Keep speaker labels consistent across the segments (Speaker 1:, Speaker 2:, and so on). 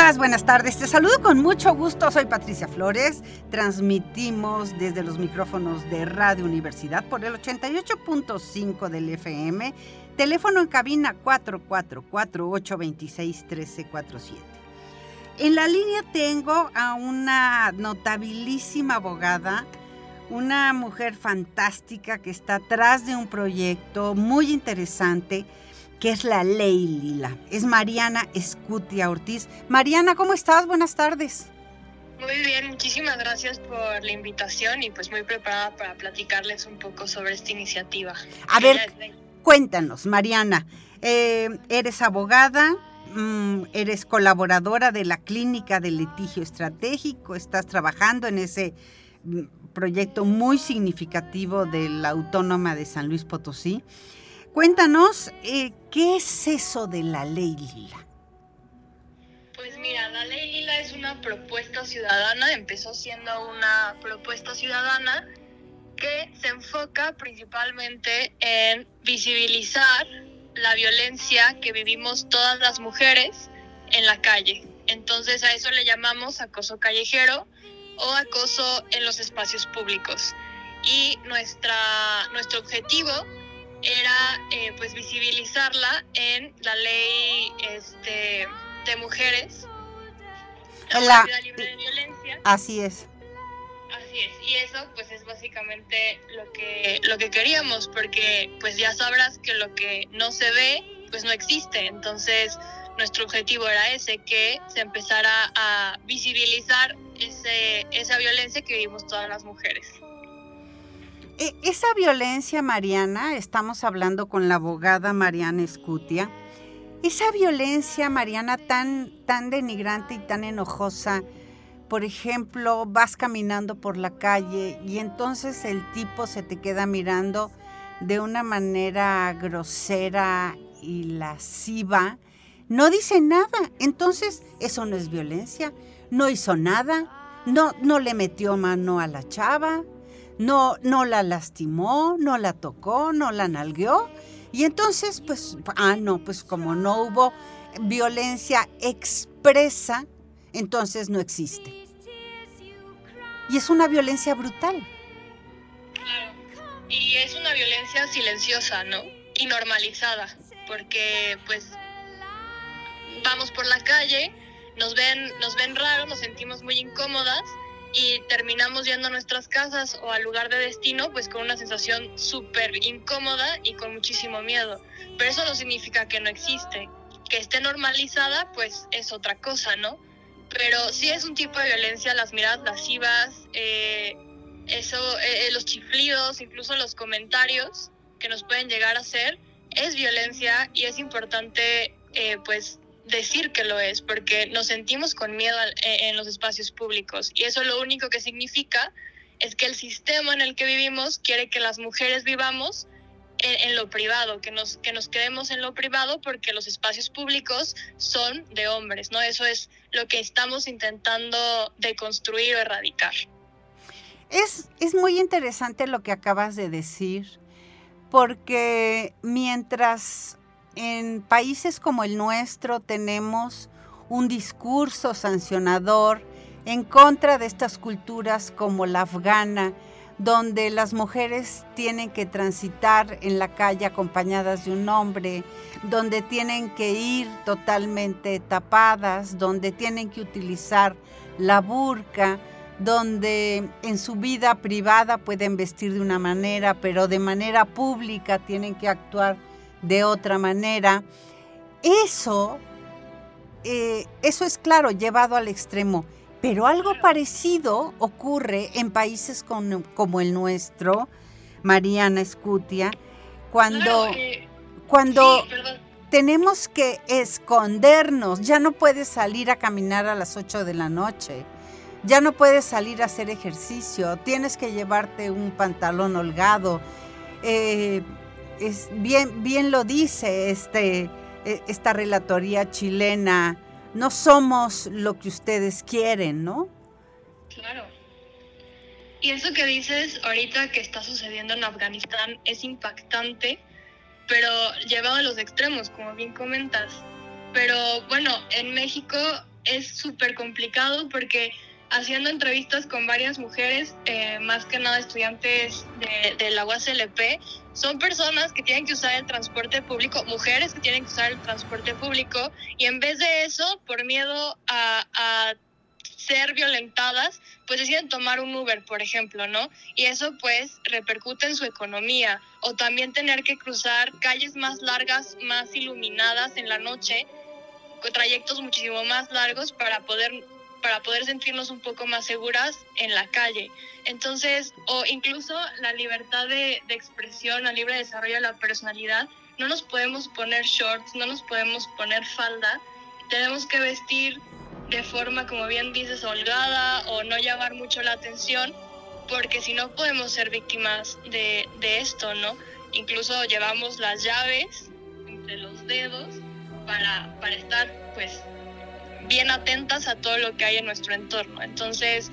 Speaker 1: Estás? Buenas tardes. Te saludo con mucho gusto. Soy Patricia Flores. Transmitimos desde los micrófonos de Radio Universidad por el 88.5 del FM. Teléfono en cabina 444-826-1347. En la línea tengo a una notabilísima abogada, una mujer fantástica que está atrás de un proyecto muy interesante que es la ley lila. Es Mariana Escutia Ortiz. Mariana, ¿cómo estás? Buenas tardes.
Speaker 2: Muy bien, muchísimas gracias por la invitación y pues muy preparada para platicarles un poco sobre esta iniciativa.
Speaker 1: A ver, cuéntanos, Mariana, eh, eres abogada, mm, eres colaboradora de la Clínica de Litigio Estratégico, estás trabajando en ese mm, proyecto muy significativo de la Autónoma de San Luis Potosí. Cuéntanos, eh, ¿qué es eso de la ley lila?
Speaker 2: Pues mira, la ley lila es una propuesta ciudadana, empezó siendo una propuesta ciudadana que se enfoca principalmente en visibilizar la violencia que vivimos todas las mujeres en la calle. Entonces a eso le llamamos acoso callejero o acoso en los espacios públicos. Y nuestra, nuestro objetivo era eh, pues visibilizarla en la ley este, de mujeres,
Speaker 1: la, libre de violencia. Así es.
Speaker 2: Así es, y eso pues es básicamente lo que, lo que queríamos, porque pues ya sabrás que lo que no se ve pues no existe, entonces nuestro objetivo era ese, que se empezara a visibilizar ese, esa violencia que vivimos todas las mujeres.
Speaker 1: E, esa violencia, Mariana, estamos hablando con la abogada Mariana Escutia, esa violencia, Mariana, tan, tan denigrante y tan enojosa, por ejemplo, vas caminando por la calle y entonces el tipo se te queda mirando de una manera grosera y lasciva, no dice nada. Entonces, eso no es violencia. No hizo nada. No, no le metió mano a la chava no, no la lastimó, no la tocó, no la nalgueó. Y entonces, pues, ah, no, pues como no hubo violencia expresa, entonces no existe. Y es una violencia brutal.
Speaker 2: Claro. Y es una violencia silenciosa, ¿no? Y normalizada, porque pues vamos por la calle, nos ven, nos ven raro, nos sentimos muy incómodas y terminamos yendo a nuestras casas o al lugar de destino pues con una sensación súper incómoda y con muchísimo miedo. Pero eso no significa que no existe. Que esté normalizada pues es otra cosa, ¿no? Pero sí es un tipo de violencia, las miradas lascivas, eh, eso, eh, los chiflidos, incluso los comentarios que nos pueden llegar a hacer, es violencia y es importante eh, pues decir que lo es, porque nos sentimos con miedo e, en los espacios públicos y eso lo único que significa es que el sistema en el que vivimos quiere que las mujeres vivamos en, lo privado, que nos, que nos quedemos en lo privado porque los espacios públicos son de hombres, ¿no? Eso es lo que estamos intentando deconstruir o erradicar.
Speaker 1: Es, es muy interesante lo que acabas de decir, porque mientras en países como el nuestro tenemos un discurso sancionador en contra de estas culturas como la afgana, donde las mujeres tienen que transitar en la calle acompañadas de un hombre, donde tienen que ir totalmente tapadas, donde tienen que utilizar la burka, donde en su vida privada pueden vestir de una manera, pero de manera pública tienen que actuar de otra manera. Eso, eh, eso es claro, llevado al extremo. Pero algo parecido ocurre en países como el nuestro, Mariana Escutia, cuando, cuando tenemos que escondernos, ya no puedes salir a caminar a las 8 de la noche, ya no puedes salir a hacer ejercicio, tienes que llevarte un pantalón holgado. Eh, es, bien, bien lo dice este, e, esta relatoría chilena no somos lo que ustedes quieren, ¿no?
Speaker 2: Claro. Y eso que dices ahorita que está sucediendo en Afganistán es impactante, pero llevado a los extremos, como bien comentas. Pero bueno, en México es súper complicado porque haciendo entrevistas con varias mujeres, eh, más que nada estudiantes de, de la UASLP, son personas que tienen que usar el transporte público, mujeres que tienen que usar el transporte público, y en vez de eso, por miedo a, a ser violentadas, pues deciden tomar un Uber, por ejemplo, ¿no? Y eso pues repercute en su economía, o también tener que cruzar calles más largas, más iluminadas en la noche, con trayectos muchísimo más largos para poder para poder sentirnos un poco más seguras en la calle. Entonces, o incluso la libertad de, expresión, el libre desarrollo de la personalidad, no nos podemos poner shorts, no nos podemos poner falda, tenemos que vestir de forma, como bien dices, holgada o no llamar mucho la atención, porque si no podemos ser víctimas de, de esto, ¿no? Incluso llevamos las llaves entre los dedos para, para estar, pues, bien atentas a todo lo que hay en nuestro entorno. Entonces,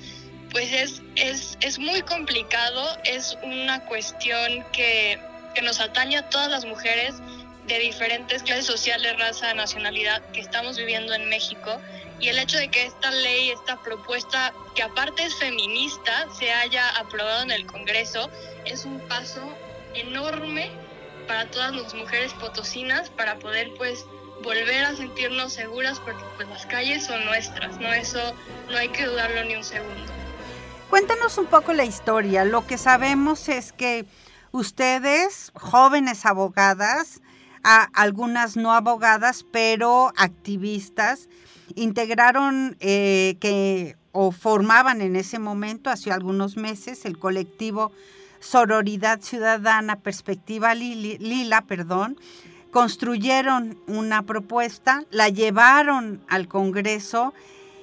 Speaker 2: pues es, es, es muy complicado, es una cuestión que, que nos atañe a todas las mujeres de diferentes clases sociales, raza, nacionalidad que estamos viviendo en México. Y el hecho de que esta ley, esta propuesta, que aparte es feminista, se haya aprobado en el Congreso, es un paso enorme para todas las mujeres potosinas para poder pues volver a sentirnos seguras porque pues las calles son nuestras, ¿no? Eso no hay que dudarlo ni un segundo.
Speaker 1: Cuéntanos un poco la historia. Lo que sabemos es que ustedes, jóvenes abogadas, algunas no abogadas, pero activistas, integraron eh, que o formaban en ese momento, hace algunos meses, el colectivo Sororidad Ciudadana Perspectiva Lila, perdón, construyeron una propuesta, la llevaron al Congreso.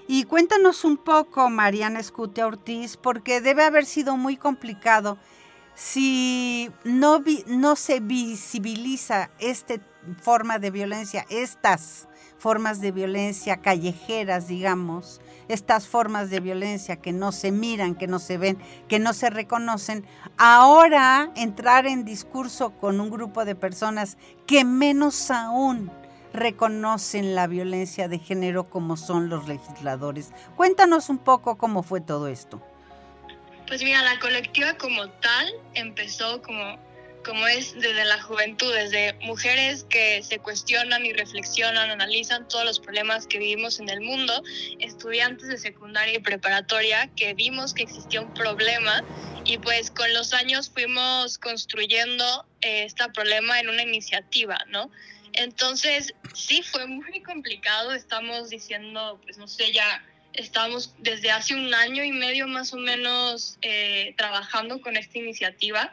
Speaker 1: Y cuéntanos un poco, Mariana Escutia Ortiz, porque debe haber sido muy complicado. Si no, no se visibiliza esta forma de violencia, estas formas de violencia callejeras, digamos, estas formas de violencia que no se miran, que no se ven, que no se reconocen, ahora entrar en discurso con un grupo de personas que menos aún reconocen la violencia de género como son los legisladores. Cuéntanos un poco cómo fue todo esto.
Speaker 2: Pues mira, la colectiva como tal empezó como como es desde la juventud, desde mujeres que se cuestionan y reflexionan, analizan todos los problemas que vivimos en el mundo, estudiantes de secundaria y preparatoria que vimos que existía un problema y pues con los años fuimos construyendo eh, este problema en una iniciativa, ¿no? Entonces, sí, fue muy complicado, estamos diciendo, pues no sé, ya estamos desde hace un año y medio más o menos eh, trabajando con esta iniciativa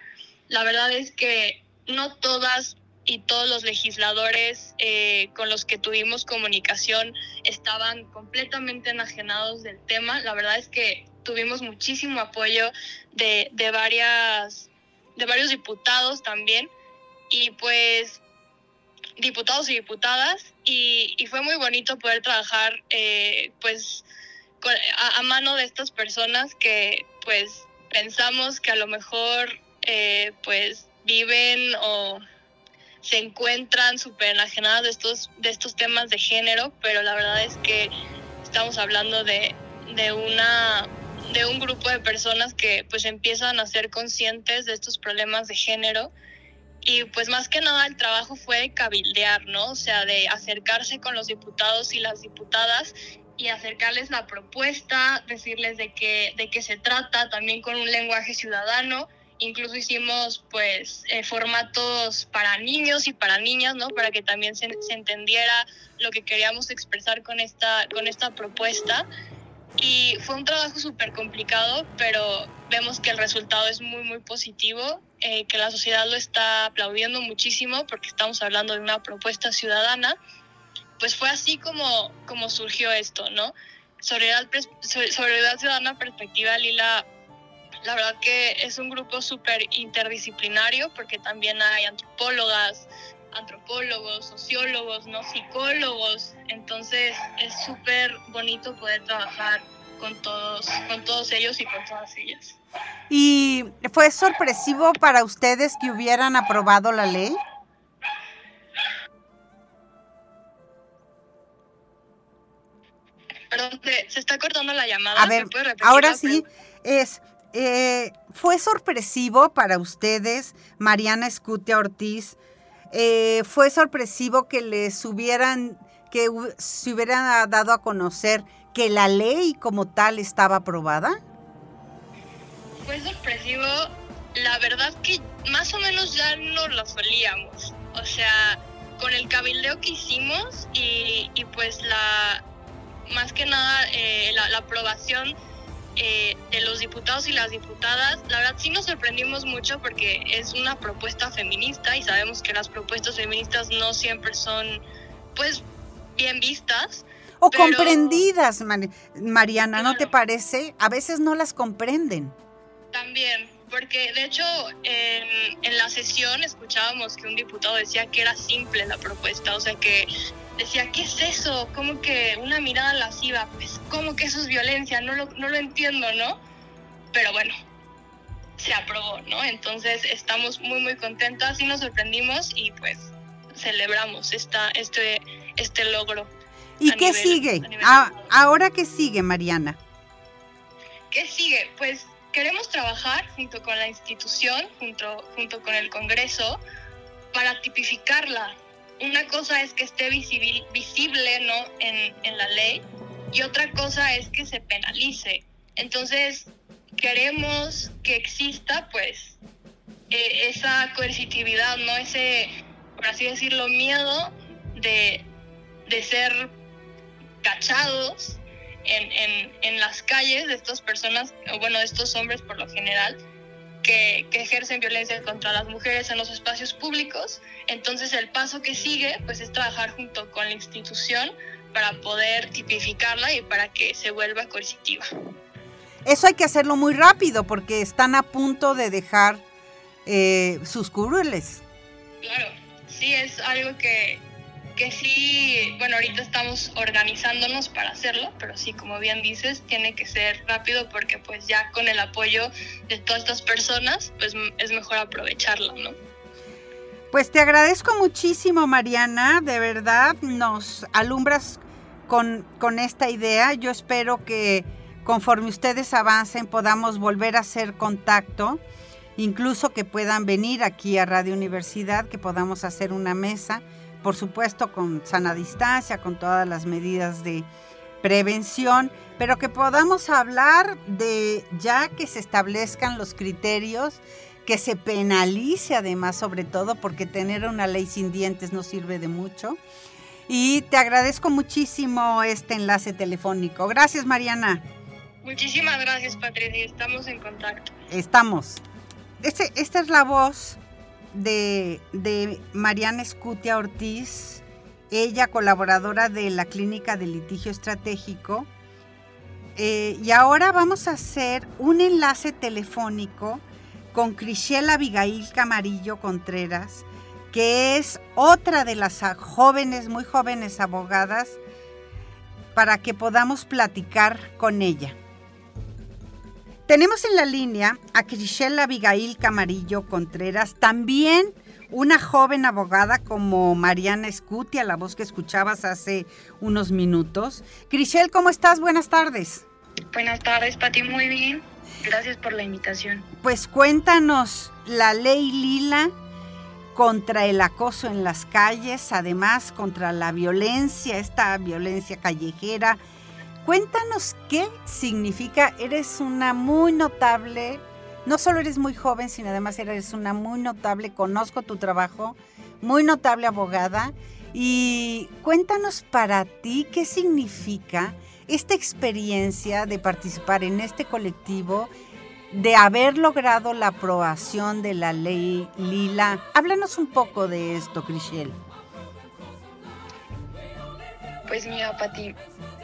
Speaker 2: la verdad es que no todas y todos los legisladores eh, con los que tuvimos comunicación estaban completamente enajenados del tema. La verdad es que tuvimos muchísimo apoyo de, de, varias, de varios diputados también y pues diputados y diputadas y, fue muy bonito poder trabajar eh, pues a, a mano de estas personas que pues pensamos que a lo mejor eh, pues viven o se encuentran súper enajenadas de estos, de estos temas de género, pero la verdad es que estamos hablando de, de, una, de un grupo de personas que pues empiezan a ser conscientes de estos problemas de género y pues más que nada el trabajo fue de cabildear, ¿no? O sea, de acercarse con los diputados y las diputadas y acercarles la propuesta, decirles de qué, de qué se trata, también con un lenguaje ciudadano. Incluso hicimos pues eh, formatos para niños y para niñas, ¿no? Para que también se, se entendiera lo que queríamos expresar con esta, con esta propuesta. Y fue un trabajo súper complicado, pero vemos que el resultado es muy, muy positivo, eh, que la sociedad lo está aplaudiendo muchísimo porque estamos hablando de una propuesta ciudadana. Pues fue así como, como surgió esto, ¿no? Soledad, Soledad Ciudadana Perspectiva Lila, la verdad que es un grupo súper interdisciplinario porque también hay antropólogas, antropólogos, sociólogos, no psicólogos. Entonces es súper bonito poder trabajar con todos, con todos ellos y con todas ellas.
Speaker 1: ¿Y fue sorpresivo para ustedes que hubieran aprobado la ley?
Speaker 2: Perdón, se está cortando la llamada.
Speaker 1: A ver, ahora sí, es, eh, ¿fue sorpresivo para ustedes, Mariana Escutia Ortiz, eh, fue sorpresivo que les hubieran, que se hubieran dado a conocer que la ley como tal estaba aprobada?
Speaker 2: Fue sorpresivo, la verdad que más o menos ya no lo solíamos, o sea, con el cabildeo que hicimos y, pues la, más que nada eh, la aprobación eh, de los diputados y las diputadas, la verdad sí nos sorprendimos mucho porque es una propuesta feminista y sabemos que las propuestas feministas no siempre son pues bien vistas.
Speaker 1: O comprendidas, Mariana, ¿no te parece? A veces no las comprenden.
Speaker 2: También, porque de hecho en, en la sesión escuchábamos que un diputado decía que era simple la propuesta, o sea que decía, ¿qué es eso? ¿Cómo que una mirada lasciva? Pues, ¿cómo que eso es violencia? No lo, no lo entiendo, ¿no? Pero bueno, se aprobó, ¿no? Entonces estamos muy, muy contentas y nos sorprendimos y pues celebramos esta, este, este logro.
Speaker 1: ¿Y qué sigue? Ah, ¿Ahora qué sigue, Mariana?
Speaker 2: ¿Qué sigue? Pues queremos trabajar junto con la institución, junto, junto con el Congreso, para tipificarla, una cosa es que esté visible, ¿no? En, en, la ley y otra cosa es que se penalice. Entonces, queremos que exista, pues, e, esa coercitividad, ¿no? Ese, por así decirlo, miedo de, de ser cachados en, en, en, las calles de estas personas, o bueno, de estos hombres por lo general, que, ejercen violencia contra las mujeres en los espacios públicos. Entonces el paso que sigue pues es trabajar junto con la institución para poder tipificarla y para que se vuelva coercitiva.
Speaker 1: Eso hay que hacerlo muy rápido porque están a punto de dejar eh, sus curules.
Speaker 2: Claro, sí, es algo que, que sí, bueno, ahorita estamos organizándonos para hacerlo, pero sí, como bien dices, tiene que ser rápido porque pues ya con el apoyo de todas estas personas, pues es mejor aprovecharlo, ¿no?
Speaker 1: Pues te agradezco muchísimo, Mariana, de verdad nos alumbras con, con esta idea. Yo espero que conforme ustedes avancen podamos volver a hacer contacto, incluso que puedan venir aquí a Radio Universidad, que podamos hacer una mesa por supuesto con sana distancia, con todas las medidas de prevención, pero que podamos hablar de ya que se establezcan los criterios, que se penalice además sobre todo, porque tener una ley sin dientes no sirve de mucho. Y te agradezco muchísimo este enlace telefónico. Gracias, Mariana.
Speaker 2: Muchísimas gracias, Patricia. Estamos en contacto.
Speaker 1: Estamos. Este, esta es la voz de, Mariana Escutia Ortiz, ella colaboradora de la Clínica de Litigio Estratégico. Eh, y ahora vamos a hacer un enlace telefónico con Crishel Abigail Camarillo Contreras, que es otra de las jóvenes, muy jóvenes abogadas, para que podamos platicar con ella. Tenemos en la línea a Crishel Abigail Camarillo Contreras, también una joven abogada como Mariana Escutia, la voz que escuchabas hace unos minutos. Crishel, ¿cómo estás? Buenas tardes.
Speaker 3: Buenas tardes, Pati, muy bien. Gracias por la invitación.
Speaker 1: Pues cuéntanos la ley Lila contra el acoso en las calles, además contra la violencia, esta violencia callejera Cuéntanos qué significa, eres una muy notable, no solo eres muy joven, sino además eres una muy notable, conozco tu trabajo, muy notable abogada. Y cuéntanos para ti qué significa esta experiencia de participar en este colectivo, de haber logrado la aprobación de la ley Lila. Háblanos un poco de esto, Crishel.
Speaker 3: Pues mira, Pati,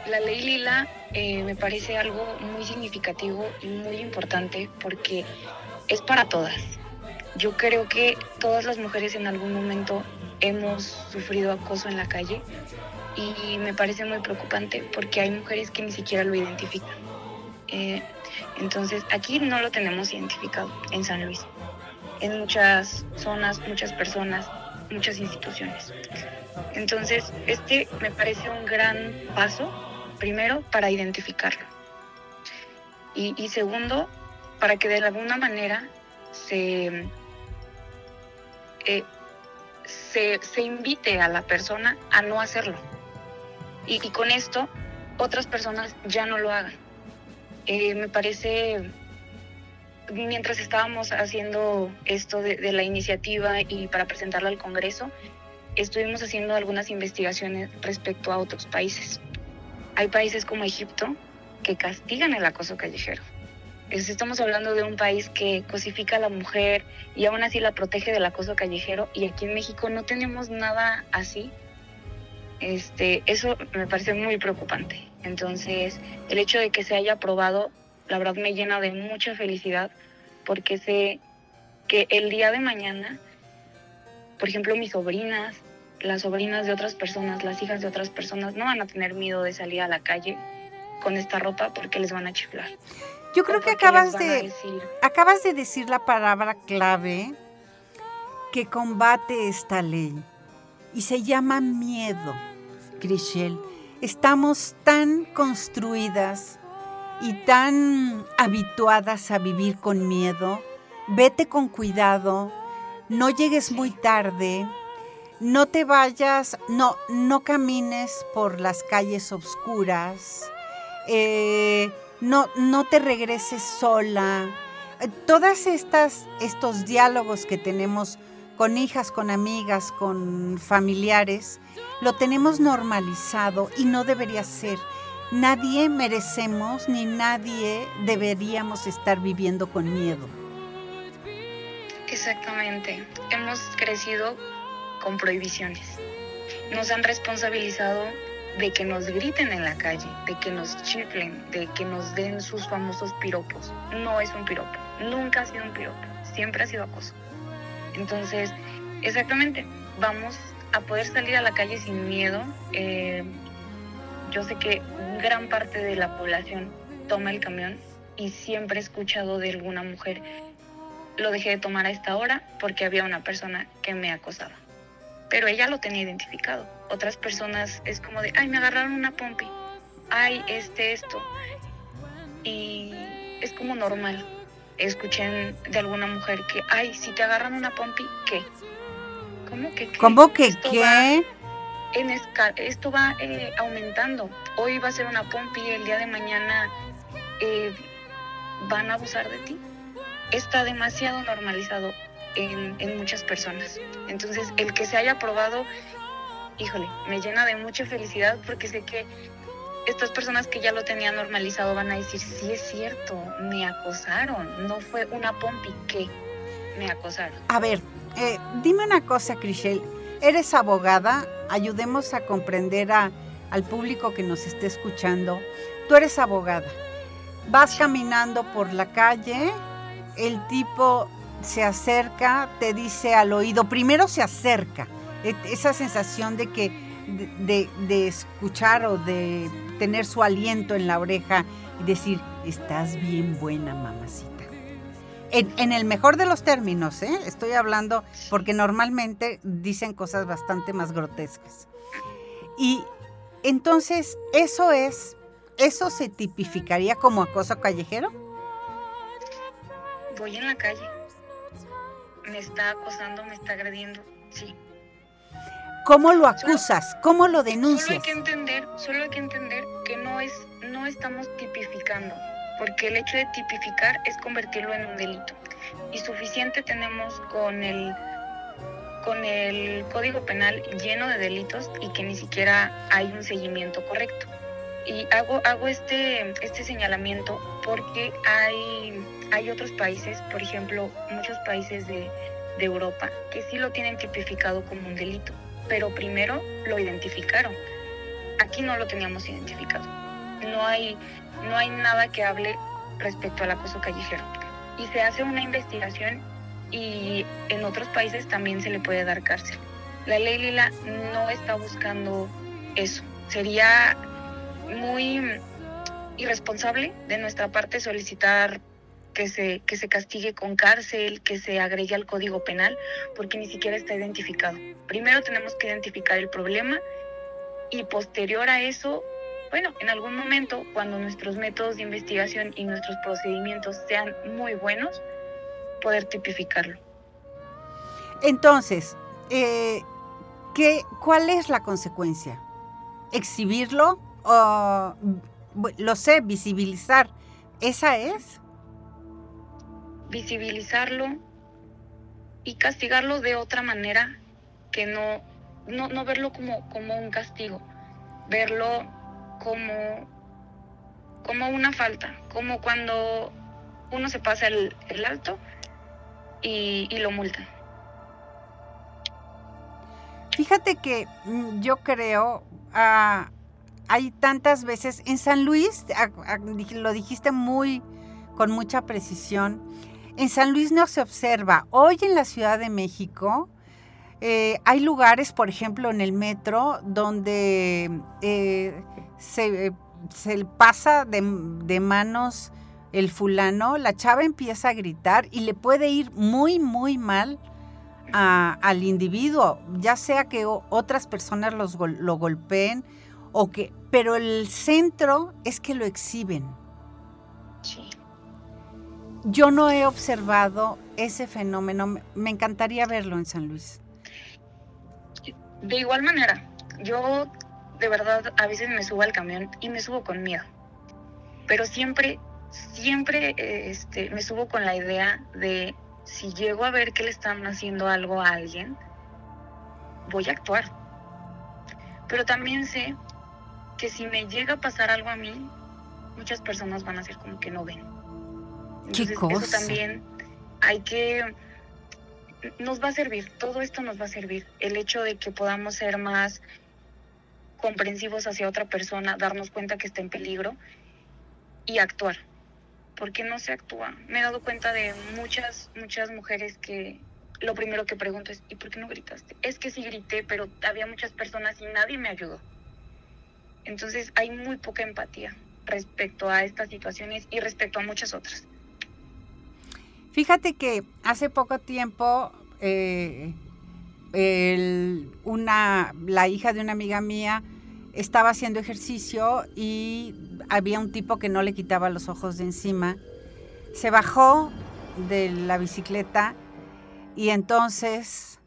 Speaker 3: la ley Lila eh, me parece algo muy significativo y muy importante porque es para todas. Yo creo que todas las mujeres en algún momento hemos sufrido acoso en la calle y me parece muy preocupante porque hay mujeres que ni siquiera lo identifican. Eh, entonces, aquí no lo tenemos identificado en San Luis. En muchas zonas, muchas personas, muchas instituciones. Entonces, este me parece un gran paso, primero, para identificarlo. Y, segundo, para que de alguna manera se, eh, se, se, invite a la persona a no hacerlo. Y, con esto, otras personas ya no lo hagan. Eh, me parece, mientras estábamos haciendo esto de, la iniciativa y para presentarla al Congreso, estuvimos haciendo algunas investigaciones respecto a otros países. Hay países como Egipto que castigan el acoso callejero. Estamos hablando de un país que cosifica a la mujer y aún así la protege del acoso callejero y aquí en México no tenemos nada así. Este, eso me parece muy preocupante. Entonces, el hecho de que se haya aprobado, la verdad me llena de mucha felicidad porque sé que el día de mañana, por ejemplo, mis sobrinas, las sobrinas de otras personas, las hijas de otras personas, no van a tener miedo de salir a la calle con esta ropa porque les van a chiflar.
Speaker 1: Yo creo que acabas de, acabas de decir la palabra clave que combate esta ley y se llama miedo, Grishel estamos tan construidas y tan habituadas a vivir con miedo. Vete con cuidado, no llegues muy tarde, no te vayas, no, no camines por las calles oscuras, eh, no, no te regreses sola. Todas estas estos diálogos que tenemos con hijas, con amigas, con familiares, lo tenemos normalizado y no debería ser. Nadie merecemos ni nadie deberíamos estar viviendo con miedo.
Speaker 3: Exactamente. Hemos crecido con prohibiciones. Nos han responsabilizado de que nos griten en la calle, de que nos chiflen, de que nos den sus famosos piropos. No es un piropo, nunca ha sido un piropo, siempre ha sido acoso. Entonces, exactamente, vamos a poder salir a la calle sin miedo. Eh, yo sé que gran parte de la población toma el camión y siempre he escuchado de alguna mujer, lo dejé de tomar a esta hora porque había una persona que me acosaba. Pero ella lo tenía identificado. Otras personas es como de, ay, me agarraron una pompi, ay, este, esto. Y es como normal escuché de alguna mujer que, ay, si te agarran una pompi, ¿qué? ¿Cómo que qué?
Speaker 1: ¿Cómo que qué?
Speaker 3: en esto va eh, aumentando. Hoy va a ser una pompi, el día de mañana eh, van a abusar de ti. Está demasiado normalizado en, en muchas personas. Entonces, el que se haya aprobado, híjole, me llena de mucha felicidad porque sé que estas personas que ya lo tenían normalizado van a decir, sí es cierto, me acosaron, no fue una pompi que me acosaron.
Speaker 1: A ver, eh, dime una cosa, Crishel, eres abogada, ayudemos a comprender a, al público que nos esté escuchando. Tú eres abogada, vas caminando por la calle, el tipo se acerca, te dice al oído, primero se acerca, e, esa sensación de que de, escuchar o de tener su aliento en la oreja y decir, estás bien buena, mamacita. En, el mejor de los términos, ¿eh? estoy hablando porque normalmente dicen cosas bastante más grotescas. Y entonces, ¿eso es, eso se tipificaría como acoso callejero?
Speaker 3: Voy en la calle. Me está acosando, me está agrediendo, sí.
Speaker 1: ¿Cómo lo acusas? ¿Cómo lo denuncias?
Speaker 3: Solo hay que entender, solo hay que entender que no es, no estamos tipificando, porque el hecho de tipificar es convertirlo en un delito. Y suficiente tenemos con el con el Código Penal lleno de delitos y que ni siquiera hay un seguimiento correcto. Y hago, hago este, este señalamiento porque hay, hay otros países, por ejemplo, muchos países de, Europa, que sí lo tienen tipificado como un delito, pero primero lo identificaron. Aquí no lo teníamos identificado. No hay, no hay nada que hable respecto al acoso callejero. Y se hace una investigación y en otros países también se le puede dar cárcel. La ley Lila no está buscando eso. Sería muy irresponsable de nuestra parte solicitar que se, que se castigue con cárcel, que se agregue al código penal, porque ni siquiera está identificado. Primero tenemos que identificar el problema y posterior a eso, bueno, en algún momento, cuando nuestros métodos de investigación y nuestros procedimientos sean muy buenos, poder tipificarlo.
Speaker 1: Entonces, eh, ¿qué, ¿cuál es la consecuencia? ¿Exhibirlo o, lo sé, visibilizar? ¿Esa es?
Speaker 3: Visibilizarlo y castigarlo de otra manera que no, no, no verlo como, como un castigo, verlo como, como una falta, como cuando uno se pasa el, el alto y, lo multan.
Speaker 1: Fíjate que mm, yo creo, ah, hay tantas veces, en San Luis, lo dijiste muy, con mucha precisión, en San Luis no se observa. Hoy en la Ciudad de México eh, hay lugares, por ejemplo, en el metro, donde eh, se, se, pasa de, de manos el fulano, la chava empieza a gritar y le puede ir muy, muy mal al individuo, ya sea que otras personas los, lo golpeen o que, pero el centro es que lo exhiben. Yo no he observado ese fenómeno, me encantaría verlo en San Luis.
Speaker 3: De igual manera, yo de verdad a veces me subo al camión y me subo con miedo, pero siempre siempre este, me subo con la idea de si llego a ver que le están haciendo algo a alguien, voy a actuar. Pero también sé que si me llega a pasar algo a mí, muchas personas van a ser como que no ven. Entonces, eso también hay que nos va a servir, todo esto nos va a servir. El hecho de que podamos ser más comprensivos hacia otra persona, darnos cuenta que está en peligro y actuar. ¿por qué no se actúa? Me he dado cuenta de muchas, muchas mujeres que lo primero que pregunto es, ¿y por qué no gritaste? Es que sí grité, pero había muchas personas y nadie me ayudó. Entonces hay muy poca empatía respecto a estas situaciones y respecto a muchas otras.
Speaker 1: Fíjate que hace poco tiempo eh, una, la hija de una amiga mía estaba haciendo ejercicio y había un tipo que no le quitaba los ojos de encima. Se bajó de la bicicleta y entonces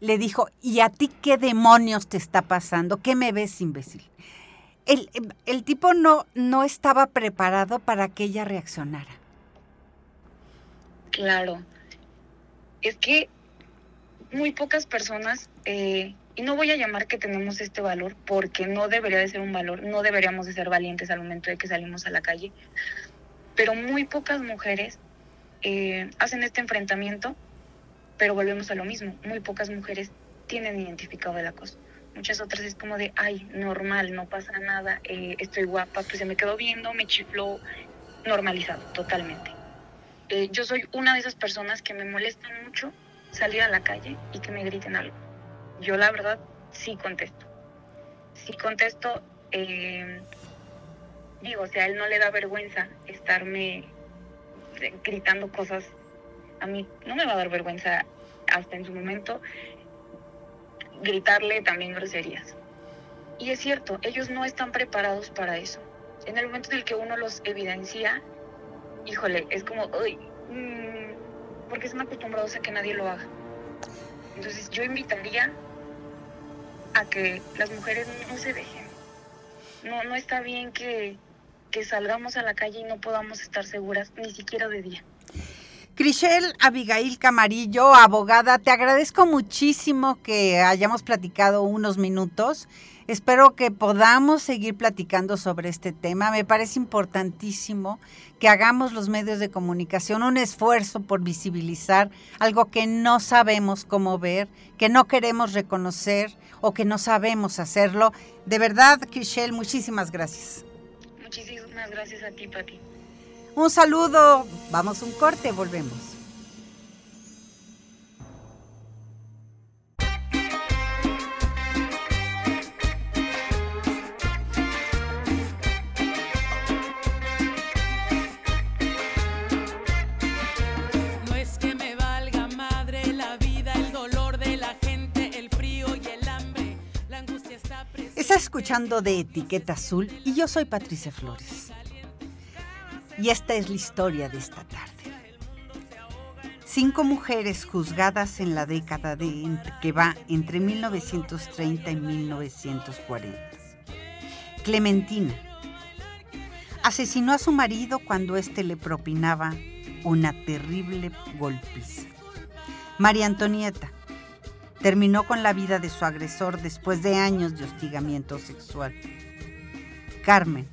Speaker 1: le dijo, ¿y a ti qué demonios te está pasando? ¿Qué me ves, imbécil? El, el tipo no, no estaba preparado para que ella reaccionara.
Speaker 3: Claro. Es que muy pocas personas eh, y no voy a llamar que tenemos este valor porque no debería de ser un valor, no deberíamos de ser valientes al momento de que salimos a la calle, pero muy pocas mujeres eh, hacen este enfrentamiento, pero volvemos a lo mismo, muy pocas mujeres tienen identificado el acoso. Muchas otras es como de, ay, normal, no pasa nada, eh, estoy guapa, pues se me quedó viendo, me chifló, normalizado, totalmente. Eh, yo soy una de esas personas que me molestan mucho salir a la calle y que me griten algo yo la verdad sí contesto. Sí contesto, eh, digo, o sea, a él no le da vergüenza estarme gritando cosas. A mí no me va a dar vergüenza hasta en su momento gritarle también groserías. Y es cierto, ellos no están preparados para eso. En el momento en el que uno los evidencia, híjole, es como, uy, mmm, porque están acostumbrados a que nadie lo haga. Entonces yo invitaría a que las mujeres no se dejen. No, no está bien que, que salgamos a la calle y no podamos estar seguras ni siquiera de día.
Speaker 1: Crishel Abigail Camarillo, abogada, te agradezco muchísimo que hayamos platicado unos minutos. Espero que podamos seguir platicando sobre este tema. Me parece importantísimo que hagamos los medios de comunicación un esfuerzo por visibilizar algo que no sabemos cómo ver, que no queremos reconocer o que no sabemos hacerlo. De verdad, Crishel, muchísimas gracias.
Speaker 3: Muchísimas gracias a ti, Pati.
Speaker 1: Un saludo, vamos un corte, volvemos. Escuchando de Etiqueta Azul y yo soy Patricia Flores. Y esta es la historia de esta tarde. Cinco mujeres juzgadas en la década de que va entre 1930 y 1940. Clementina asesinó a su marido cuando éste le propinaba una terrible golpiza. María Antonieta terminó con la vida de su agresor después de años de hostigamiento sexual. Carmen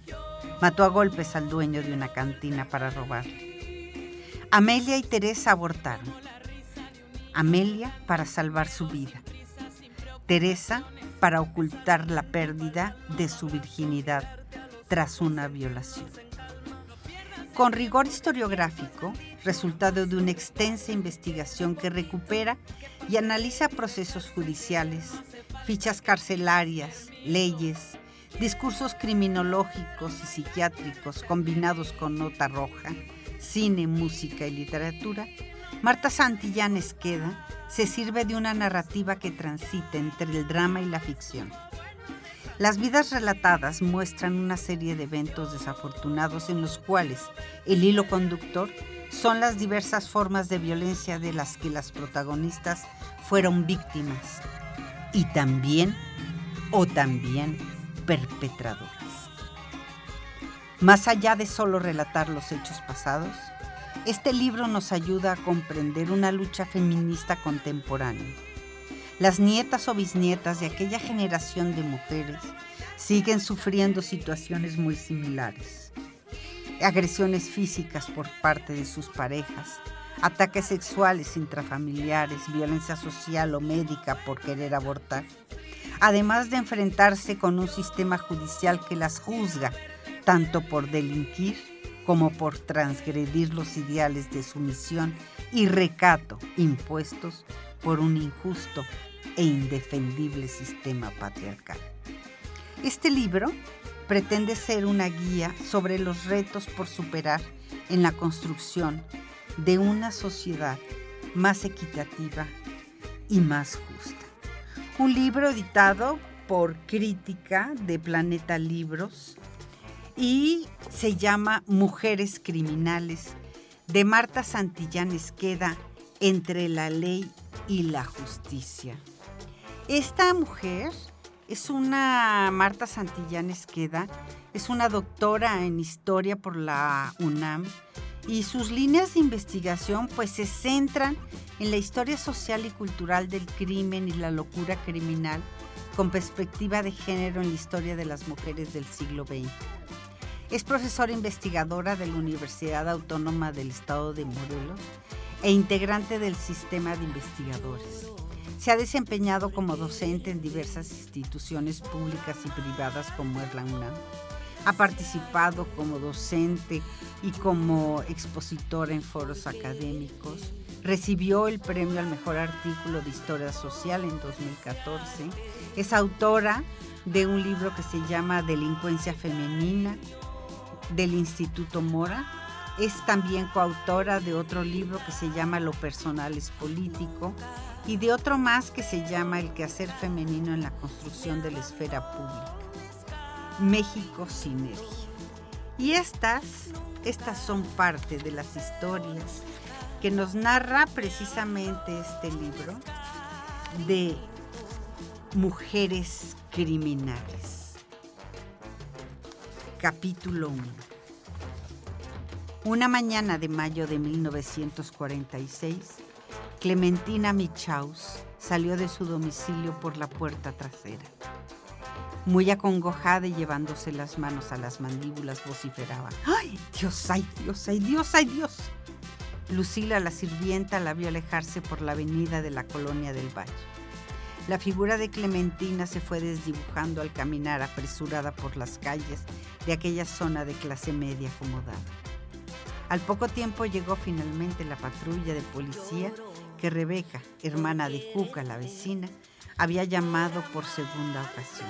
Speaker 1: mató a golpes al dueño de una cantina para robarle. Amelia y Teresa abortaron. Amelia para salvar su vida. Teresa para ocultar la pérdida de su virginidad tras una violación. Con rigor historiográfico, resultado de una extensa investigación que recupera y analiza procesos judiciales, fichas carcelarias, leyes, discursos criminológicos y psiquiátricos combinados con nota roja, cine, música y literatura, Marta Santillán Esqueda se sirve de una narrativa que transita entre el drama y la ficción. Las vidas relatadas muestran una serie de eventos desafortunados en los cuales el hilo conductor son las diversas formas de violencia de las que las protagonistas fueron víctimas y también o también perpetradoras. Más allá de solo relatar los hechos pasados, este libro nos ayuda a comprender una lucha feminista contemporánea. Las nietas o bisnietas de aquella generación de mujeres siguen sufriendo situaciones muy similares. Agresiones físicas por parte de sus parejas, ataques sexuales intrafamiliares, violencia social o médica por querer abortar, además de enfrentarse con un sistema judicial que las juzga tanto por delinquir como por transgredir los ideales de sumisión y recato impuestos por un injusto e indefendible sistema patriarcal. Este libro pretende ser una guía sobre los retos por superar en la construcción de una sociedad más equitativa y más justa. Un libro editado por Crítica de Planeta Libros y se llama Mujeres Criminales de Marta Santillán Esqueda entre la ley y la justicia. Esta mujer es una Marta Santillán Esqueda, es una doctora en historia por la UNAM y sus líneas de investigación pues se centran en la historia social y cultural del crimen y la locura criminal con perspectiva de género en la historia de las mujeres del siglo XX. Es profesora investigadora de la Universidad Autónoma del Estado de Morelos e integrante del sistema de investigadores. Se ha desempeñado como docente en diversas instituciones públicas y privadas como es la UNAM. Ha participado como docente y como expositora en foros académicos. Recibió el premio al mejor artículo de historia social en 2014. Es autora de un libro que se llama Delincuencia Femenina del Instituto Mora. Es también coautora de otro libro que se llama Lo personal es político y de otro más que se llama El quehacer femenino en la construcción de la esfera pública. México Sinergia. Y estas, estas son parte de las historias que nos narra precisamente este libro de mujeres criminales. Capítulo 1. Una mañana de mayo de 1946, Clementina Michaus salió de su domicilio por la puerta trasera. Muy acongojada y llevándose las manos a las mandíbulas, vociferaba: ¡Ay, Dios, ay, Dios, ay, Dios, ay, Dios! Lucila, la sirvienta, la vio alejarse por la avenida de la colonia del Valle. La figura de Clementina se fue desdibujando al caminar apresurada por las calles de aquella zona de clase media acomodada. Al poco tiempo llegó finalmente la patrulla de policía que Rebeca, hermana de Cuca, la vecina, había llamado por segunda ocasión,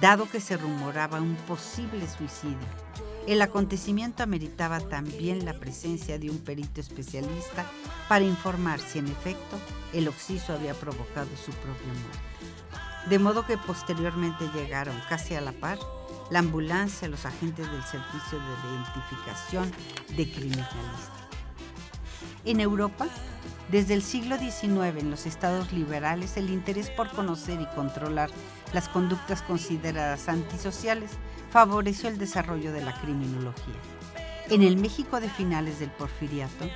Speaker 1: dado que se rumoraba un posible suicidio. El acontecimiento ameritaba también la presencia de un perito especialista para informar si en efecto el occiso había provocado su propia muerte. De modo que posteriormente llegaron casi a la par la ambulancia, los agentes del Servicio de Identificación de Criminalística. En Europa, desde el siglo XIX en los estados liberales, el interés por conocer y controlar las conductas consideradas antisociales favoreció el desarrollo de la criminología. En el México de finales del porfiriato,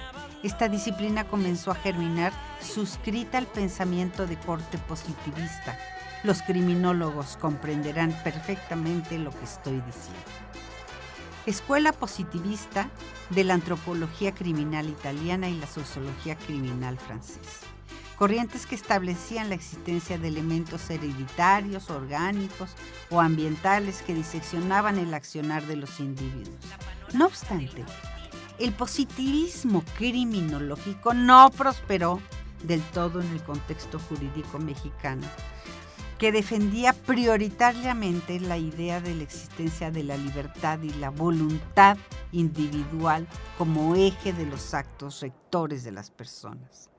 Speaker 1: esta disciplina comenzó a germinar suscrita al pensamiento de corte positivista, los criminólogos comprenderán perfectamente lo que estoy diciendo. Escuela positivista de la antropología criminal italiana y la sociología criminal francesa. Corrientes que establecían la existencia de elementos hereditarios, orgánicos o ambientales que diseccionaban el accionar de los individuos. No obstante, el positivismo criminológico no prosperó del todo en el contexto jurídico mexicano que defendía prioritariamente la idea de la existencia de la libertad y la voluntad individual como eje de los actos rectores de las personas.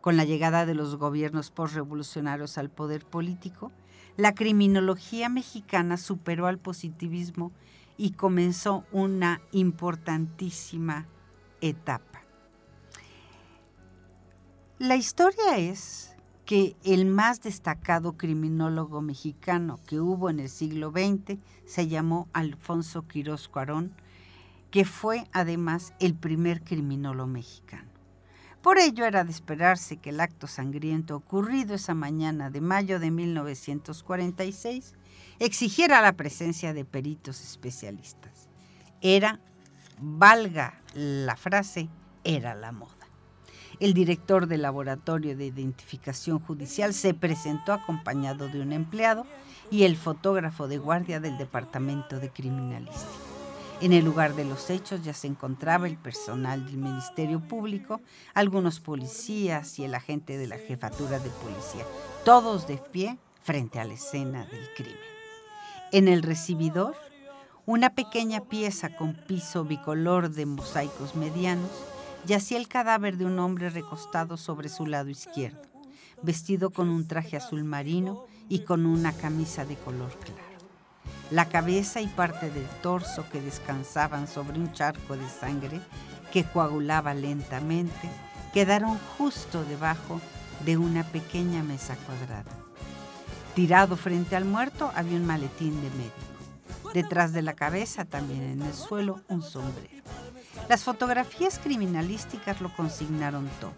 Speaker 1: Con la llegada de los gobiernos postrevolucionarios al poder político, la criminología mexicana superó al positivismo y comenzó una importantísima etapa. La historia es que el más destacado criminólogo mexicano que hubo en el siglo XX se llamó Alfonso Quirós Cuarón, que fue además el primer criminólogo mexicano. Por ello era de esperarse que el acto sangriento ocurrido esa mañana de mayo de 1946 exigiera la presencia de peritos especialistas. Era, valga la frase, era la moda. El director del laboratorio de identificación judicial se presentó acompañado de un empleado y el fotógrafo de guardia del departamento de criminalística. En el lugar de los hechos ya se encontraba el personal del Ministerio Público, algunos policías y el agente de la jefatura de policía, todos de pie frente a la escena del crimen. En el recibidor, una pequeña pieza con piso bicolor de mosaicos medianos yacía el cadáver de un hombre recostado sobre su lado izquierdo, vestido con un traje azul marino y con una camisa de color claro. La cabeza y parte del torso que descansaban sobre un charco de sangre que coagulaba lentamente quedaron justo debajo de una pequeña mesa cuadrada. Tirado frente al muerto había un maletín de médico. Detrás de la cabeza, también en el suelo, un sombrero. Las fotografías criminalísticas lo consignaron todo,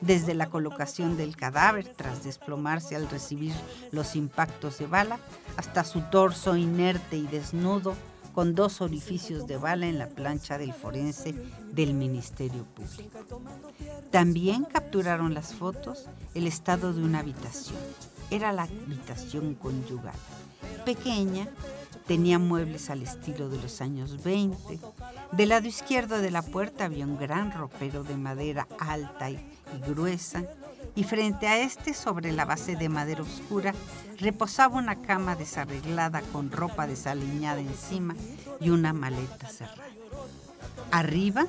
Speaker 1: desde la colocación del cadáver tras desplomarse al recibir los impactos de bala, hasta su torso inerte y desnudo con dos orificios de bala en la plancha del forense del Ministerio Público. También capturaron las fotos el estado de una habitación. Era la habitación conyugal, pequeña, Tenía muebles al estilo de los años 20. Del lado izquierdo de la puerta había un gran ropero de madera alta y, gruesa, y frente a este, sobre la base de madera oscura, reposaba una cama desarreglada con ropa desaliñada encima y una maleta cerrada. Arriba,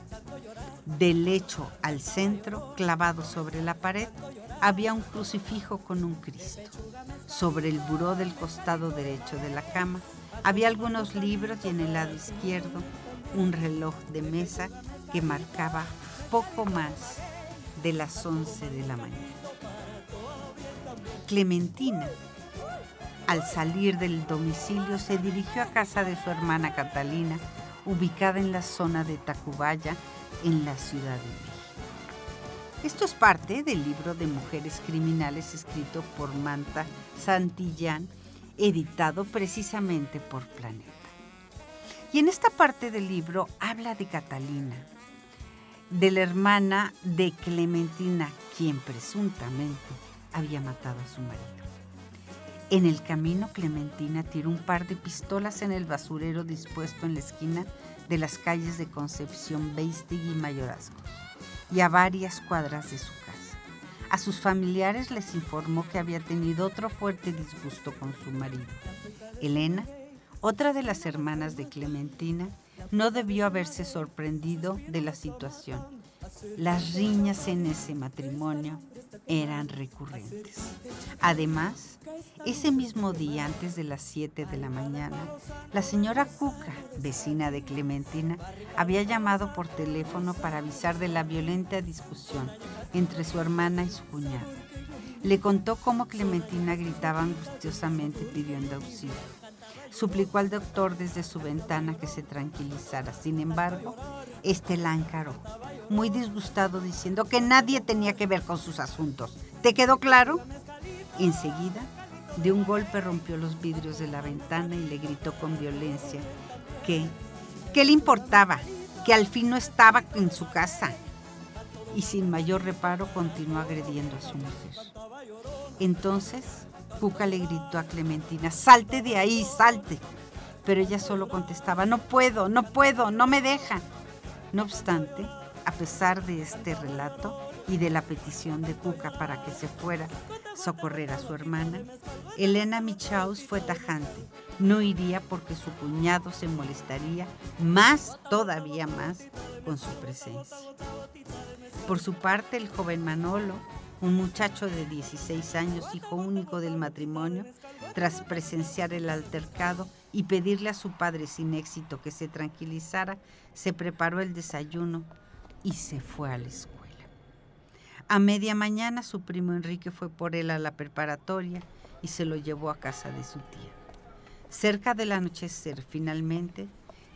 Speaker 1: del lecho al centro, clavado sobre la pared, había un crucifijo con un Cristo. Sobre el buró del costado derecho de la cama había algunos libros y en el lado izquierdo un reloj de mesa que marcaba poco más de las 11 de la mañana. Clementina, al salir del domicilio, se dirigió a casa de su hermana Catalina, ubicada en la zona de Tacubaya, en la Ciudad de México. Esto es parte del libro de Mujeres Criminales escrito por Manta Santillán, editado precisamente por Planeta. Y en esta parte del libro habla de Catalina, de la hermana de Clementina, quien presuntamente había matado a su marido. En el camino, Clementina tiró un par de pistolas en el basurero dispuesto en la esquina de las calles de Concepción, Beistig y Mayorazgo y a varias cuadras de su casa. A sus familiares les informó que había tenido otro fuerte disgusto con su marido. Elena, otra de las hermanas de Clementina, no debió haberse sorprendido de la situación. Las riñas en ese matrimonio eran recurrentes. Además, ese mismo día, antes de las 7 de la mañana, la señora Cuca, vecina de Clementina, había llamado por teléfono para avisar de la violenta discusión entre su hermana y su cuñada. Le contó cómo Clementina gritaba angustiosamente pidiendo auxilio. Suplicó al doctor desde su ventana que se tranquilizara. Sin embargo, este la encaró, muy disgustado, diciendo que nadie tenía que ver con sus asuntos. ¿Te quedó claro? Enseguida, de un golpe rompió los vidrios de la ventana y le gritó con violencia que, ¿qué le importaba? Que al fin no estaba en su casa. Y sin mayor reparo continuó agrediendo a su mujer. Entonces, Cuca le gritó a Clementina, salte de ahí, salte. Pero ella solo contestaba, no puedo, no puedo, no me deja. No obstante, a pesar de este relato y de la petición de Cuca para que se fuera socorrer a su hermana, Elena Michaus fue tajante. No iría porque su cuñado se molestaría más, todavía más, con su presencia. Por su parte, el joven Manolo, un muchacho de 16 años, hijo único del matrimonio, tras presenciar el altercado y pedirle a su padre sin éxito que se tranquilizara, se preparó el desayuno y se fue a la escuela. A media mañana su primo Enrique fue por él a la preparatoria y se lo llevó a casa de su tía. Cerca del anochecer, finalmente,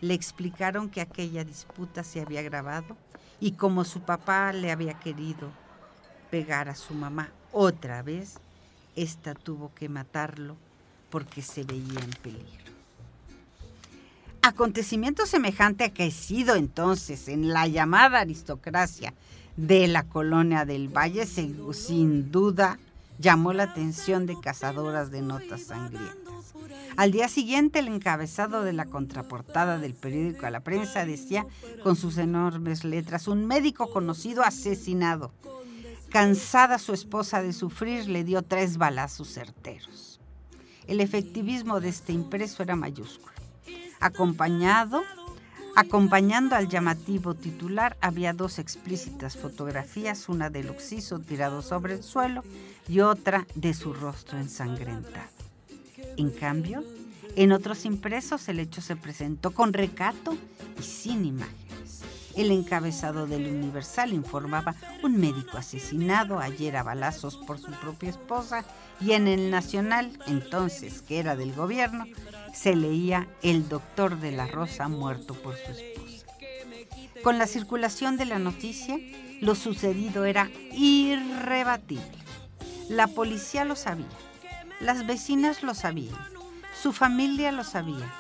Speaker 1: le explicaron que aquella disputa se había grabado y como su papá le había querido pegar a su mamá otra vez, ésta tuvo que matarlo porque se veía en peligro. Acontecimiento semejante acaecido entonces en la llamada aristocracia de la colonia del Valle sin duda llamó la atención de cazadoras de notas sangrientas. Al día siguiente el encabezado de la contraportada del periódico a la prensa decía con sus enormes letras un médico conocido asesinado. Cansada su esposa de sufrir, le dio tres balazos certeros. El efectivismo de este impreso era mayúsculo. Acompañado, acompañando al llamativo titular había dos explícitas fotografías, una del oxiso tirado sobre el suelo y otra de su rostro ensangrentado. En cambio, en otros impresos el hecho se presentó con recato y sin imágenes. El encabezado del Universal informaba un médico asesinado ayer a balazos por su propia esposa y en el Nacional, entonces que era del gobierno, se leía El doctor de la Rosa muerto por su esposa. Con la circulación de la noticia, lo sucedido era irrebatible. La policía lo sabía, las vecinas lo sabían, su familia lo sabía,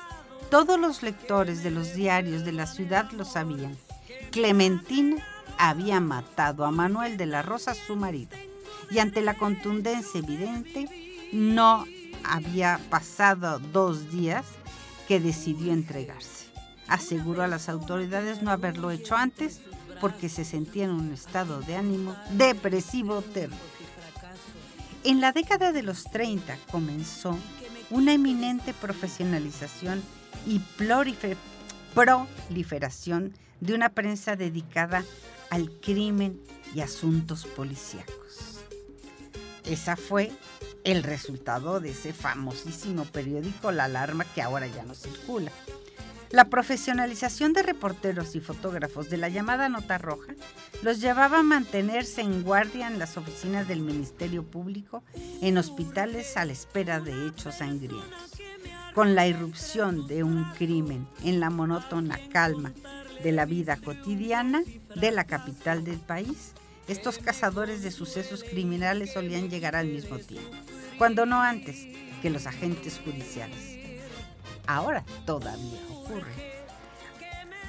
Speaker 1: todos los lectores de los diarios de la ciudad lo sabían. Clementina había matado a Manuel de la Rosa, su marido, y ante la contundencia evidente, no había pasado dos días que decidió entregarse. Aseguró a las autoridades no haberlo hecho antes porque se sentía en un estado de ánimo depresivo terrible. En la década de los 30 comenzó una eminente profesionalización y proliferación de una prensa dedicada al crimen y asuntos policíacos. Esa fue el resultado de ese famosísimo periódico La Alarma que ahora ya no circula. La profesionalización de reporteros y fotógrafos de la llamada Nota Roja los llevaba a mantenerse en guardia en las oficinas del Ministerio Público, en hospitales a la espera de hechos sangrientos. con la irrupción de un crimen en la monótona calma de la vida cotidiana de la capital del país, estos cazadores de sucesos criminales solían llegar al mismo tiempo, cuando no antes que los agentes judiciales. Ahora todavía ocurre.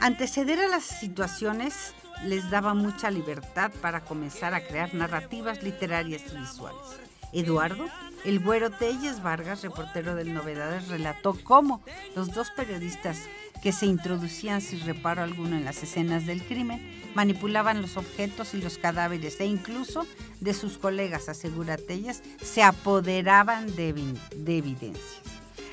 Speaker 1: Anteceder a las situaciones les daba mucha libertad para comenzar a crear narrativas literarias y visuales. Eduardo, el güero Telles Vargas, reportero del Novedades, relató cómo los dos periodistas que se introducían sin reparo alguno en las escenas del crimen manipulaban los objetos y los cadáveres e incluso de sus colegas, asegura Telles, se apoderaban de, de evidencias.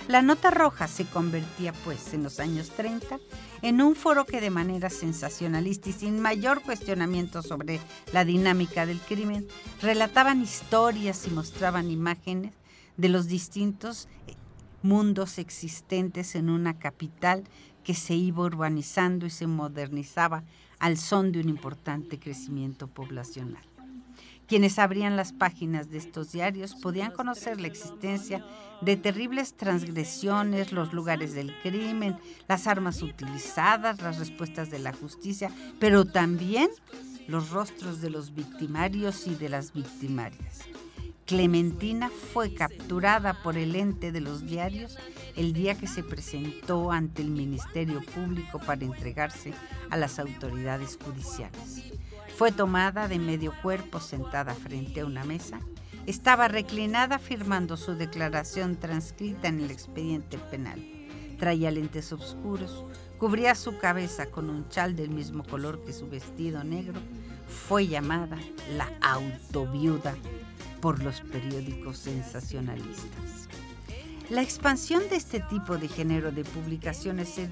Speaker 1: La nota roja se convertía, pues, en los años 30 en un foro que de manera sensacionalista y sin mayor cuestionamiento sobre la dinámica del crimen, relataban historias y mostraban imágenes de los distintos eh, mundos existentes en una capital que se iba urbanizando y se modernizaba al son de un importante crecimiento poblacional. Quienes abrían las páginas de estos diarios podían conocer la existencia de terribles transgresiones, los lugares del crimen, las armas utilizadas, las respuestas de la justicia, pero también los rostros de los victimarios y de las victimarias. Clementina fue capturada por el ente de los diarios el día que se presentó ante el Ministerio Público para entregarse a las autoridades judiciales. Fue tomada de medio cuerpo sentada frente a una mesa. Estaba reclinada firmando su declaración transcrita en el expediente penal. Traía lentes oscuros, cubría su cabeza con un chal del mismo color que su vestido negro. Fue llamada la autoviuda por los periódicos sensacionalistas. La expansión de este tipo de género de publicaciones se,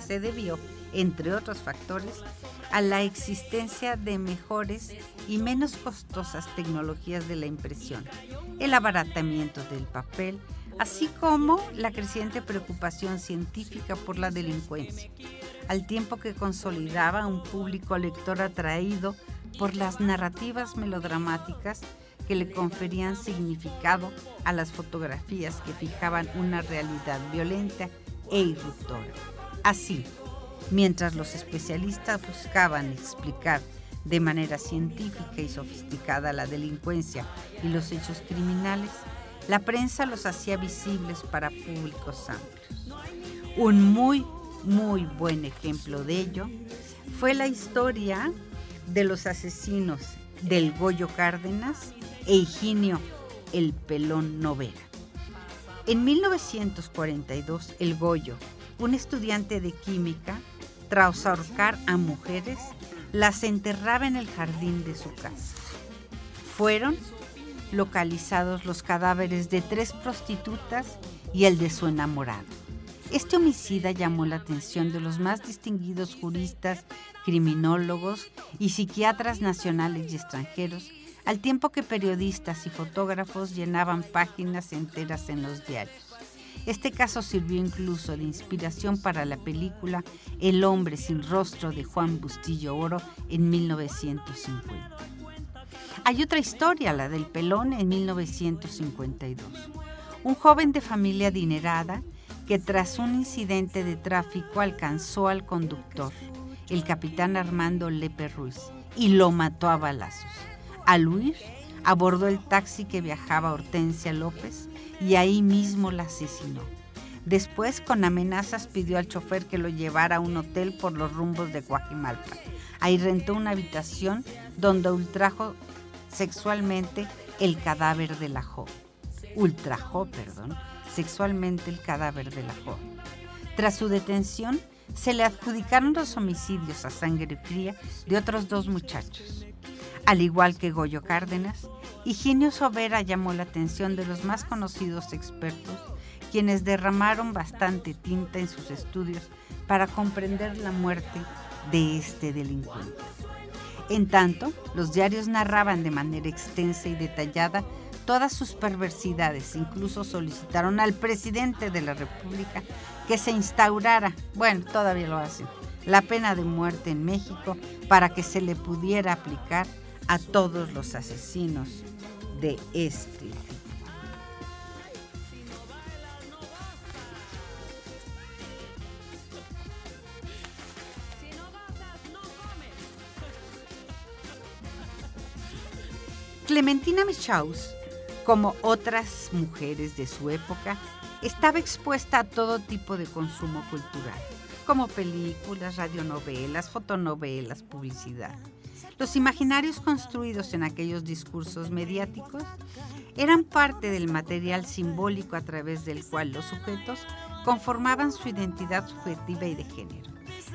Speaker 1: se debió, entre otros factores, a la existencia de mejores y menos costosas tecnologías de la impresión, el abaratamiento del papel, así como la creciente preocupación científica por la delincuencia, al tiempo que consolidaba un público lector atraído por las narrativas melodramáticas que le conferían significado a las fotografías que fijaban una realidad violenta e irruptora. Así, Mientras los especialistas buscaban explicar de manera científica y sofisticada la delincuencia y los hechos criminales, la prensa los hacía visibles para públicos amplios. Un muy, muy buen ejemplo de ello fue la historia de los asesinos del Goyo Cárdenas e Higinio el Pelón Novera. En 1942, el Goyo, un estudiante de química, tras ahorcar a mujeres, las enterraba en el jardín de su casa. Fueron localizados los cadáveres de tres prostitutas y el de su enamorado. Este homicida llamó la atención de los más distinguidos juristas, criminólogos y psiquiatras nacionales y extranjeros, al tiempo que periodistas y fotógrafos llenaban páginas enteras en los diarios. Este caso sirvió incluso de inspiración para la película El hombre sin rostro de Juan Bustillo Oro en 1950. Hay otra historia, la del pelón en 1952. Un joven de familia adinerada que tras un incidente de tráfico alcanzó al conductor, el capitán Armando Lepe Ruiz, y lo mató a balazos. Al huir, abordó el taxi que viajaba Hortensia López y ahí mismo la asesinó. Después, con amenazas, pidió al chofer que lo llevara a un hotel por los rumbos de Guajimalpa. Ahí rentó una habitación donde ultrajó sexualmente el cadáver de la joven. Ultrajó, perdón, sexualmente el cadáver de la joven. Tras su detención, se le adjudicaron los homicidios a sangre fría de otros dos muchachos. Al igual que Goyo Cárdenas, Higinio Sobera llamó la atención de los más conocidos expertos, quienes derramaron bastante tinta en sus estudios para comprender la muerte de este delincuente. En tanto, los diarios narraban de manera extensa y detallada todas sus perversidades, incluso solicitaron al presidente de la República que se instaurara, bueno, todavía lo hacen, la pena de muerte en México para que se le pudiera aplicar a todos los asesinos de este. Clementina Michaus, como otras mujeres de su época, estaba expuesta a todo tipo de consumo cultural, como películas, radionovelas, fotonovelas, publicidad. Los imaginarios construidos en aquellos discursos mediáticos eran parte del material simbólico a través del cual los sujetos conformaban su identidad subjetiva y de género.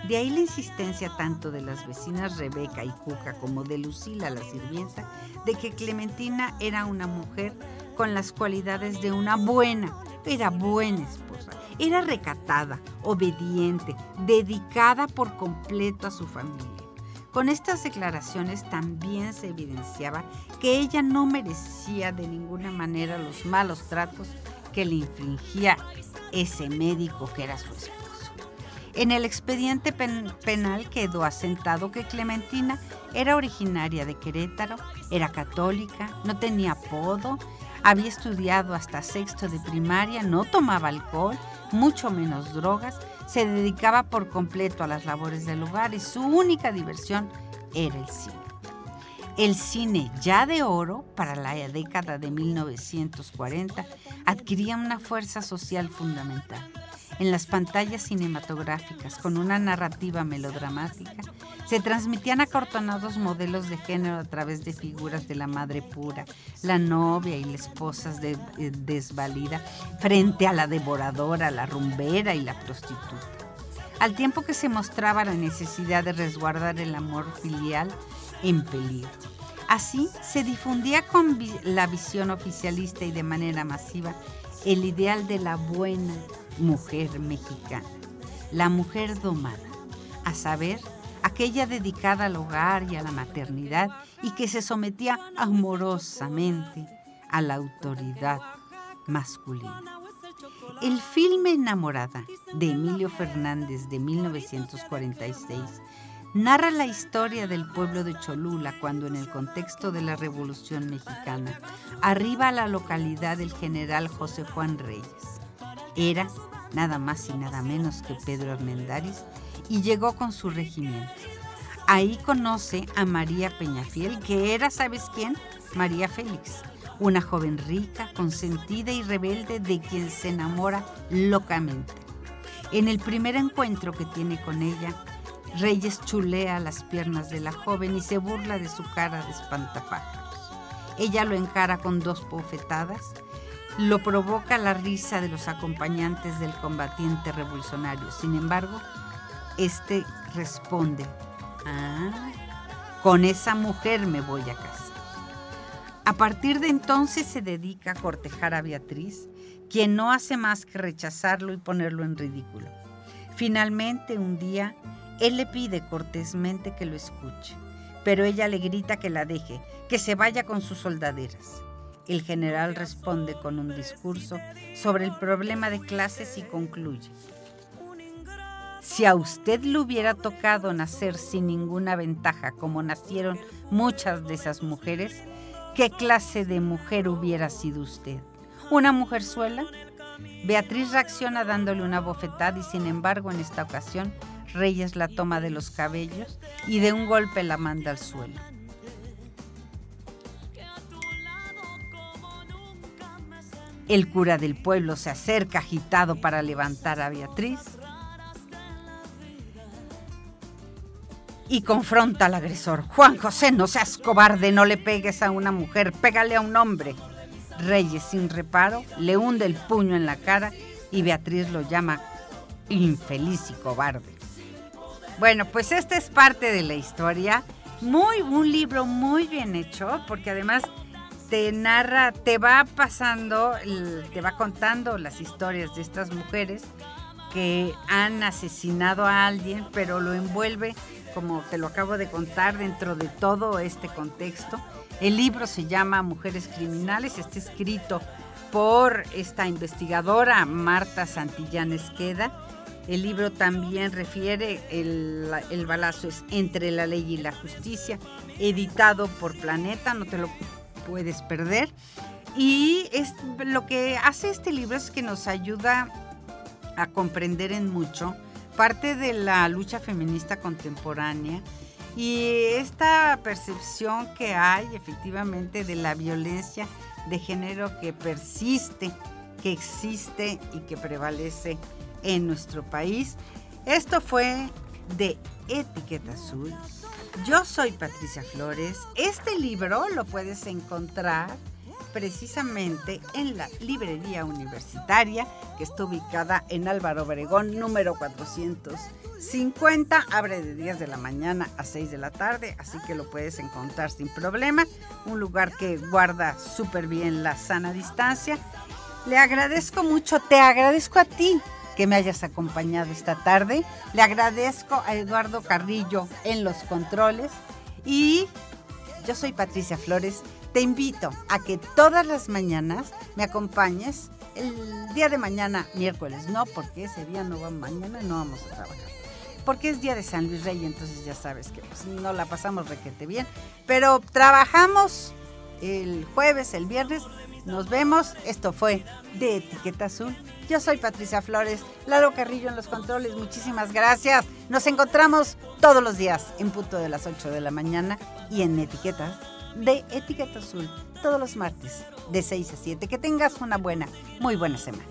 Speaker 1: De ahí la insistencia tanto de las vecinas Rebeca y Cuca como de Lucila la sirvienta de que Clementina era una mujer con las cualidades de una buena, era buena esposa, era recatada, obediente, dedicada por completo a su familia. Con estas declaraciones también se evidenciaba que ella no merecía de ninguna manera los malos tratos que le infringía ese médico que era su esposo. En el expediente penal quedó asentado que Clementina era originaria de Querétaro, era católica, no tenía apodo, había estudiado hasta sexto de primaria, no tomaba alcohol, mucho menos drogas, se dedicaba por completo a las labores del hogar y su única diversión era el cine. El cine ya de oro para la década de 1940 adquiría una fuerza social fundamental en las pantallas cinematográficas con una narrativa melodramática, se transmitían acortonados modelos de género a través de figuras de la madre pura, la novia y la esposa eh, desvalida, frente a la devoradora, la rumbera y la prostituta. Al tiempo que se mostraba la necesidad de resguardar el amor filial en peligro. Así se difundía con la visión oficialista y de manera masiva el ideal de la buena mujer mexicana, la mujer domada, a saber, aquella dedicada al hogar y a la maternidad y que se sometía amorosamente a la autoridad masculina. El filme Enamorada de Emilio Fernández de 1946 narra la historia del pueblo de Cholula cuando en el contexto de la Revolución Mexicana arriba a la localidad del general José Juan Reyes. Era nada más y nada menos que Pedro Armendáriz, y llegó con su regimiento. Ahí conoce a María Peñafiel, que era, ¿sabes quién? María Félix, una joven rica, consentida y rebelde de quien se enamora locamente. En el primer encuentro que tiene con ella, Reyes chulea las piernas de la joven y se burla de su cara de espantapájaros. Ella lo encara con dos bofetadas lo provoca la risa de los acompañantes del combatiente revolucionario. Sin embargo, este responde, ah, con esa mujer me voy a casar. A partir de entonces se dedica a cortejar a Beatriz, quien no hace más que rechazarlo y ponerlo en ridículo. Finalmente, un día, él le pide cortésmente que lo escuche, pero ella le grita que la deje, que se vaya con sus soldaderas. El general responde con un discurso sobre el problema de clases y concluye. Si a usted le hubiera tocado nacer sin ninguna ventaja como nacieron muchas de esas mujeres, ¿qué clase de mujer hubiera sido usted? ¿Una mujerzuela? Beatriz reacciona dándole una bofetada y sin embargo en esta ocasión Reyes la toma de los cabellos y de un golpe la manda al suelo. El cura del pueblo se acerca agitado para levantar a Beatriz y confronta al agresor. Juan José, no seas cobarde, no le pegues a una mujer, pégale a un hombre. Reyes, sin reparo, le hunde el puño en la cara y Beatriz lo llama infeliz y cobarde. Bueno, pues esta es parte de la historia. Muy, un libro muy bien hecho, porque además te narra, te va pasando, te va contando las historias de estas mujeres que han asesinado a alguien, pero lo envuelve, como te lo acabo de contar, dentro de todo este contexto. El libro se llama Mujeres Criminales, está escrito por esta investigadora Marta Santillán Esqueda. El libro también refiere, el, el balazo es Entre la Ley y la Justicia, editado por Planeta, no te lo puedes perder. Y es, lo que hace este libro es que nos ayuda a comprender en mucho parte de la lucha feminista contemporánea Y esta percepción que hay efectivamente de la violencia de género que persiste, que existe y que prevalece en nuestro país. Esto fue de Etiqueta Azul. Yo soy Patricia Flores. Este libro lo puedes encontrar precisamente en la librería universitaria que está ubicada en Álvaro Obregón número 450. Abre de 10 de la mañana a 6 de la tarde, así que lo puedes encontrar sin problema. Un lugar que guarda súper bien la sana distancia. Le agradezco mucho, te agradezco a ti que me hayas acompañado esta tarde. Le agradezco a Eduardo Carrillo en los controles y yo soy Patricia Flores. Te invito a que todas las mañanas me acompañes. El día de mañana, miércoles, no, porque ese día no va mañana, no vamos a trabajar. Porque es día de San Luis Rey, entonces ya sabes que pues, no la pasamos requete bien. Pero trabajamos el jueves, el viernes, nos vemos. Esto fue de Etiqueta Azul. Yo soy Patricia Flores, Lalo Carrillo en los controles. Muchísimas gracias. Nos encontramos todos los días en punto de las 8 de la mañana y en Etiqueta de Etiqueta Azul todos los martes de 6 a 7. Que tengas una buena, muy buena semana.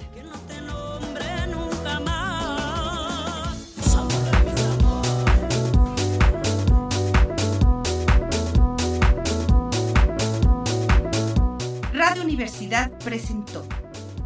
Speaker 1: Radio Universidad presentó